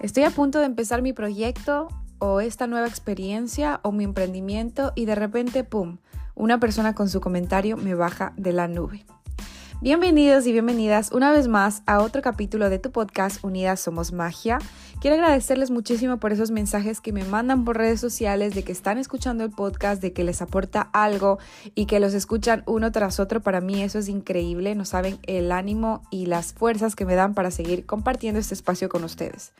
Estoy a punto de empezar mi proyecto o esta nueva experiencia o mi emprendimiento y de repente, ¡pum!, una persona con su comentario me baja de la nube. Bienvenidos y bienvenidas una vez más a otro capítulo de tu podcast Unidas Somos Magia. Quiero agradecerles muchísimo por esos mensajes que me mandan por redes sociales de que están escuchando el podcast, de que les aporta algo y que los escuchan uno tras otro. Para mí eso es increíble. No saben el ánimo y las fuerzas que me dan para seguir compartiendo este espacio con ustedes.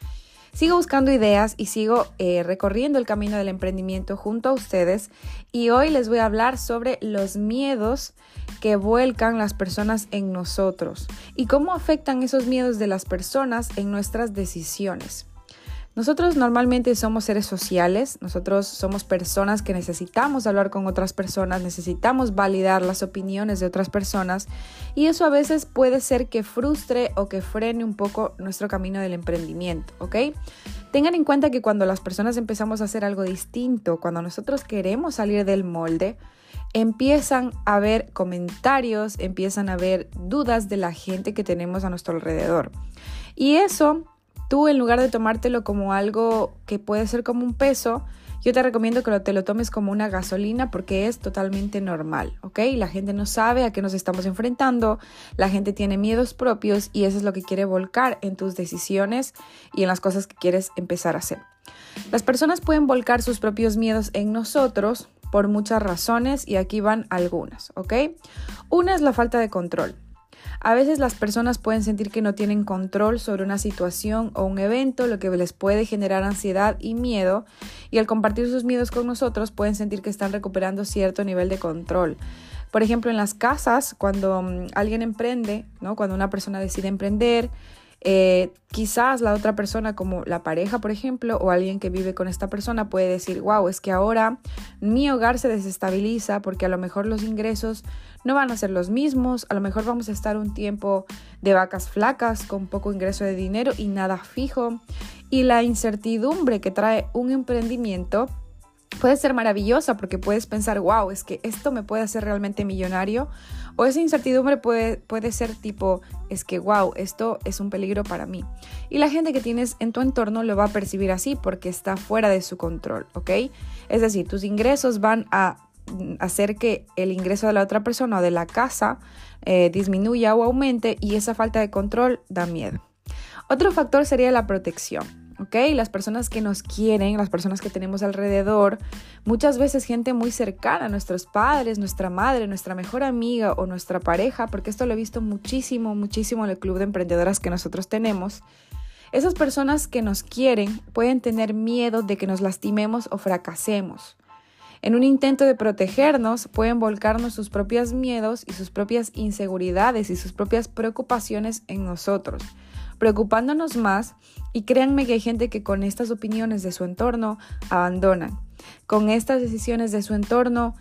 Sigo buscando ideas y sigo eh, recorriendo el camino del emprendimiento junto a ustedes y hoy les voy a hablar sobre los miedos que vuelcan las personas en nosotros y cómo afectan esos miedos de las personas en nuestras decisiones. Nosotros normalmente somos seres sociales, nosotros somos personas que necesitamos hablar con otras personas, necesitamos validar las opiniones de otras personas y eso a veces puede ser que frustre o que frene un poco nuestro camino del emprendimiento, ¿ok? Tengan en cuenta que cuando las personas empezamos a hacer algo distinto, cuando nosotros queremos salir del molde, empiezan a haber comentarios, empiezan a haber dudas de la gente que tenemos a nuestro alrededor. Y eso Tú, en lugar de tomártelo como algo que puede ser como un peso, yo te recomiendo que te lo tomes como una gasolina porque es totalmente normal, ¿ok? La gente no sabe a qué nos estamos enfrentando, la gente tiene miedos propios y eso es lo que quiere volcar en tus decisiones y en las cosas que quieres empezar a hacer. Las personas pueden volcar sus propios miedos en nosotros por muchas razones y aquí van algunas, ¿ok? Una es la falta de control. A veces las personas pueden sentir que no tienen control sobre una situación o un evento, lo que les puede generar ansiedad y miedo, y al compartir sus miedos con nosotros pueden sentir que están recuperando cierto nivel de control. Por ejemplo, en las casas, cuando mm, alguien emprende, ¿no? cuando una persona decide emprender, eh, quizás la otra persona, como la pareja, por ejemplo, o alguien que vive con esta persona, puede decir, wow, es que ahora mi hogar se desestabiliza porque a lo mejor los ingresos no van a ser los mismos, a lo mejor vamos a estar un tiempo de vacas flacas con poco ingreso de dinero y nada fijo. Y la incertidumbre que trae un emprendimiento puede ser maravillosa porque puedes pensar, wow, es que esto me puede hacer realmente millonario. O esa incertidumbre puede, puede ser tipo, es que, wow, esto es un peligro para mí. Y la gente que tienes en tu entorno lo va a percibir así porque está fuera de su control, ¿ok? Es decir, tus ingresos van a hacer que el ingreso de la otra persona o de la casa eh, disminuya o aumente y esa falta de control da miedo. Otro factor sería la protección. Las personas que nos quieren, las personas que tenemos alrededor, muchas veces gente muy cercana, nuestros padres, nuestra madre, nuestra mejor amiga o nuestra pareja, porque esto lo he visto muchísimo, muchísimo en el club de emprendedoras que nosotros tenemos. Esas personas que nos quieren pueden tener miedo de que nos lastimemos o fracasemos. En un intento de protegernos, pueden volcarnos sus propios miedos y sus propias inseguridades y sus propias preocupaciones en nosotros, preocupándonos más y créanme que hay gente que con estas opiniones de su entorno abandonan. Con estas decisiones de su entorno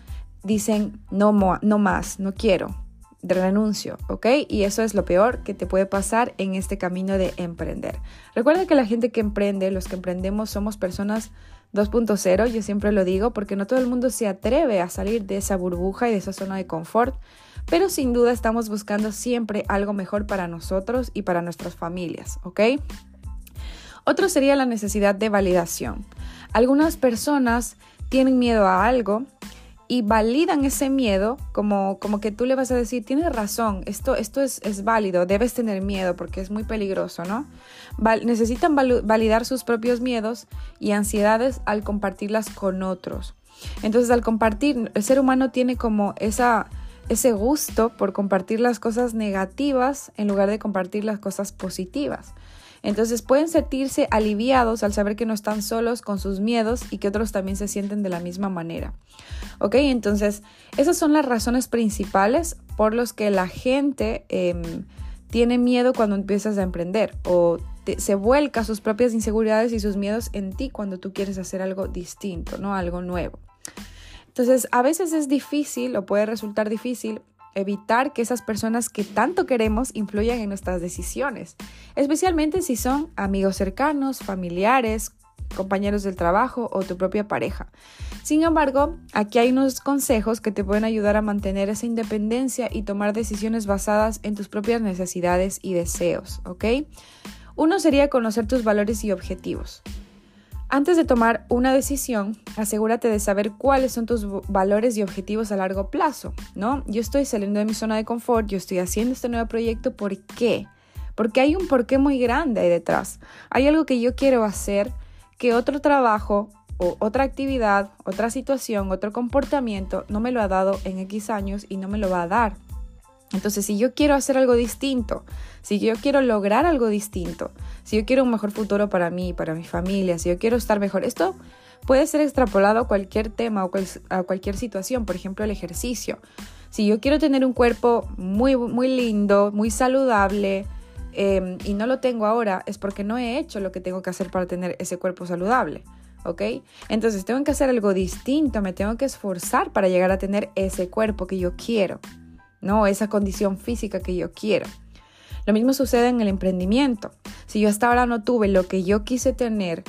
dicen no, no más, no quiero, renuncio, ¿ok? Y eso es lo peor que te puede pasar en este camino de emprender. Recuerda que la gente que emprende, los que emprendemos, somos personas 2.0, yo siempre lo digo, porque no todo el mundo se atreve a salir de esa burbuja y de esa zona de confort, pero sin duda estamos buscando siempre algo mejor para nosotros y para nuestras familias, ¿ok? Otro sería la necesidad de validación. Algunas personas tienen miedo a algo y validan ese miedo como, como que tú le vas a decir, tienes razón, esto, esto es, es válido, debes tener miedo porque es muy peligroso, ¿no? necesitan validar sus propios miedos y ansiedades al compartirlas con otros. Entonces, al compartir, el ser humano tiene como esa, ese gusto por compartir las cosas negativas en lugar de compartir las cosas positivas. Entonces pueden sentirse aliviados al saber que no están solos con sus miedos y que otros también se sienten de la misma manera. ¿Ok? Entonces, esas son las razones principales por las que la gente em, tiene miedo cuando empiezas a emprender o se vuelca sus propias inseguridades y sus miedos en ti cuando tú quieres hacer algo distinto, ¿no? Algo nuevo. Entonces, a veces es difícil o puede resultar difícil evitar que esas personas que tanto queremos influyan en nuestras decisiones, especialmente si son amigos cercanos, familiares, compañeros del trabajo o tu propia pareja. Sin embargo, aquí hay unos consejos que te pueden ayudar a mantener esa independencia y tomar decisiones basadas en tus propias necesidades y deseos, ¿ok? Uno sería conocer tus valores y objetivos. Antes de tomar una decisión, asegúrate de saber cuáles son tus valores y objetivos a largo plazo, ¿no? Yo estoy saliendo de mi zona de confort, yo estoy haciendo este nuevo proyecto, ¿por qué? Porque hay un porqué muy grande ahí detrás. Hay algo que yo quiero hacer que otro trabajo o otra actividad, otra situación, otro comportamiento no me lo ha dado en X años y no me lo va a dar. Entonces, si yo quiero hacer algo distinto, si yo quiero lograr algo distinto, si yo quiero un mejor futuro para mí, para mi familia, si yo quiero estar mejor, esto puede ser extrapolado a cualquier tema o a cualquier situación, por ejemplo, el ejercicio. Si yo quiero tener un cuerpo muy, muy lindo, muy saludable, em, y no lo tengo ahora, es porque no he hecho lo que tengo que hacer para tener ese cuerpo saludable. ¿ok? Entonces tengo que hacer algo distinto, me tengo que esforzar para llegar a tener ese cuerpo que yo quiero. ¿No? Esa condición física que yo quiero. Lo mismo sucede en el emprendimiento. Si yo hasta ahora no tuve lo que yo quise tener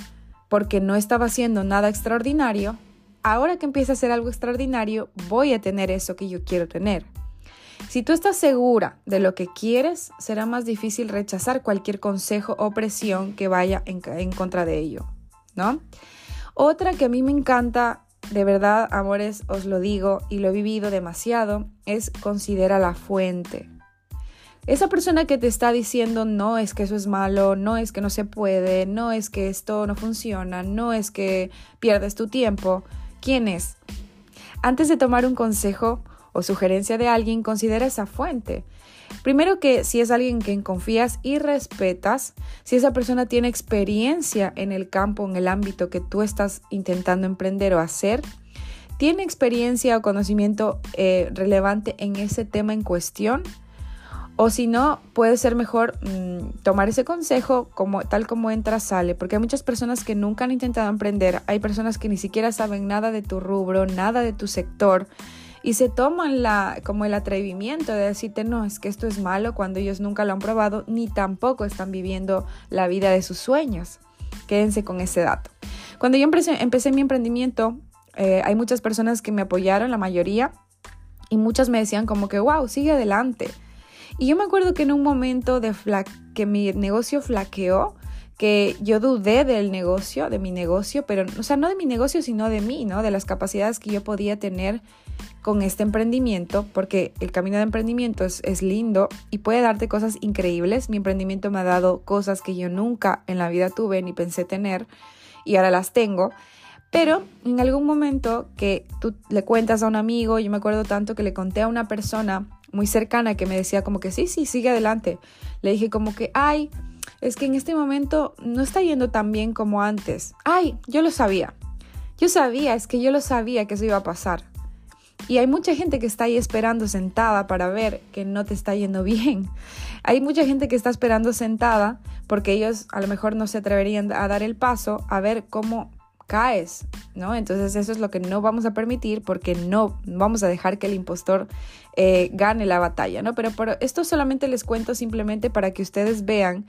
porque no estaba haciendo nada extraordinario, ahora que empieza a hacer algo extraordinario, voy a tener eso que yo quiero tener. Si tú estás segura de lo que quieres, será más difícil rechazar cualquier consejo o presión que vaya en, en contra de ello, ¿no? Otra que a mí me encanta de verdad, amores, os lo digo y lo he vivido demasiado, es considera la fuente. Esa persona que te está diciendo no es que eso es malo, no es que no se puede, no es que esto no funciona, no es que pierdes tu tiempo, ¿quién es? Antes de tomar un consejo o sugerencia de alguien, considera esa fuente. Primero que si es alguien en quien confías y respetas, si esa persona tiene experiencia en el campo, en el ámbito que tú estás intentando emprender o hacer, tiene experiencia o conocimiento eh, relevante en ese tema en cuestión, o si no, puede ser mejor mm, tomar ese consejo como tal como entra, sale, porque hay muchas personas que nunca han intentado emprender, hay personas que ni siquiera saben nada de tu rubro, nada de tu sector, y se toman la, como el atrevimiento de decirte, no, es que esto es malo cuando ellos nunca lo han probado, ni tampoco están viviendo la vida de sus sueños. Quédense con ese dato. Cuando yo empecé, empecé mi emprendimiento, eh, hay muchas personas que me apoyaron, la mayoría, y muchas me decían como que, wow, sigue adelante. Y yo me acuerdo que en un momento de que mi negocio flaqueó, que yo dudé del negocio, de mi negocio, pero, o sea, no de mi negocio, sino de mí, ¿no? De las capacidades que yo podía tener con este emprendimiento, porque el camino de emprendimiento es, lindo y puede darte cosas increíbles. Mi emprendimiento me ha dado cosas que yo nunca en la vida tuve ni pensé tener y ahora las tengo. Pero en algún momento que tú le cuentas a un amigo, yo me acuerdo tanto que le conté a una persona muy cercana que me decía como que sí, sí, sigue adelante. Le dije como que, ay, es que en este momento no está yendo tan bien como antes. Ay, yo lo sabía. Yo sabía, es que yo lo sabía que eso iba a pasar. Y hay mucha gente que está ahí esperando sentada para ver que no te está yendo bien. Hay mucha gente que está esperando sentada porque ellos a lo mejor no se atreverían a dar el paso a ver cómo caes, ¿no? Entonces eso es lo que no vamos a permitir porque no vamos a dejar que el impostor eh, gane la batalla, ¿no? Pero por esto solamente les cuento simplemente para que ustedes vean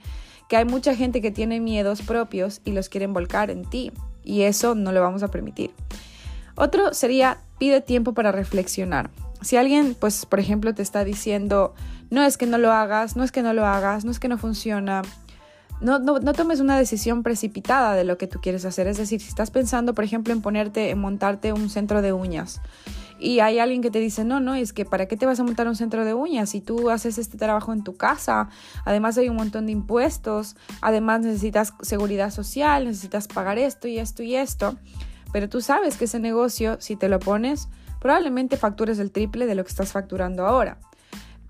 que hay mucha gente que tiene miedos propios y los quieren volcar en ti y eso no lo vamos a permitir. Otro sería pide tiempo para reflexionar. Si alguien, pues, por ejemplo, te está diciendo, no es que no lo hagas, no es que no lo hagas, no es que no funciona, no, no, no, tomes una decisión precipitada de lo que tú quieres hacer. Es decir, si estás pensando, por ejemplo, en ponerte, en montarte un centro de uñas y hay alguien que te dice, no, no, es que ¿para qué te vas a montar un centro de uñas si tú haces este trabajo en tu casa? Además hay un montón de impuestos, además necesitas seguridad social, necesitas pagar esto y esto y esto. Pero tú sabes que ese negocio, si te lo pones, probablemente factures el triple de lo que estás facturando ahora.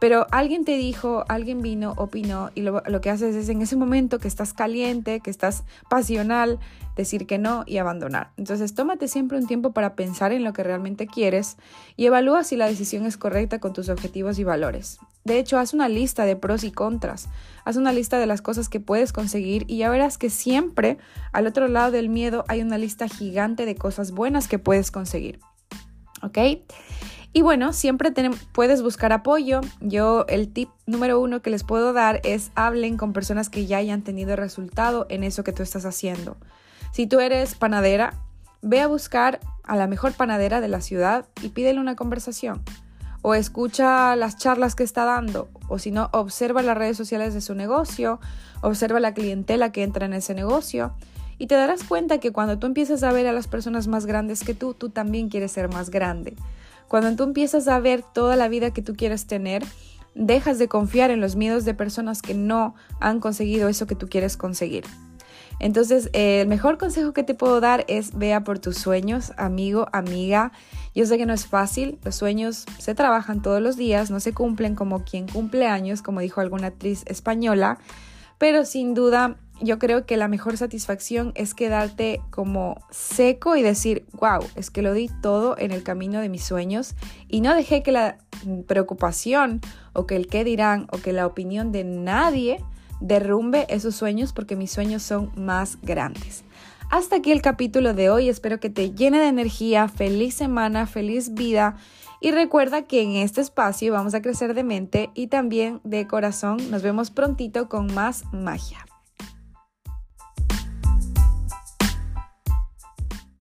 Pero alguien te dijo, alguien vino, opinó y lo, que haces es en ese momento que estás caliente, que estás pasional, decir que no y abandonar. Entonces tómate siempre un tiempo para pensar en lo que realmente quieres y evalúa si la decisión es correcta con tus objetivos y valores. De hecho, haz una lista de pros y contras, haz una lista de las cosas que puedes conseguir y ya verás que siempre al otro lado del miedo hay una lista gigante de cosas buenas que puedes conseguir. ¿Ok? Y bueno, siempre puedes buscar apoyo. Yo el tip número uno que les puedo dar es hablen con personas que ya hayan tenido resultado en eso que tú estás haciendo. Si tú eres panadera, ve a buscar a la mejor panadera de la ciudad y pídele una conversación. O escucha las charlas que está dando. o si no, observa las redes sociales de su negocio, observa la clientela que entra en ese negocio y te darás cuenta que cuando tú empiezas a ver a las personas más grandes que tú, tú también quieres ser más grande. Cuando tú empiezas a ver toda la vida que tú quieres tener, dejas de confiar en los miedos de personas que no han conseguido eso que tú quieres conseguir. Entonces, el mejor consejo que te puedo dar es vea por tus sueños, amigo, amiga. Yo sé que no es fácil, los sueños se trabajan todos los días, no se cumplen como quien cumple años, como dijo alguna actriz española, pero sin duda yo creo que la mejor satisfacción es quedarte como seco y decir, wow, es que lo di todo en el camino de mis sueños y no dejé que la preocupación o que el qué dirán o que la opinión de nadie derrumbe esos sueños porque mis sueños son más grandes. Hasta aquí el capítulo de hoy, espero que te llene de energía, feliz semana, feliz vida y recuerda que en este espacio vamos a crecer de mente y también de corazón. Nos vemos prontito con más magia.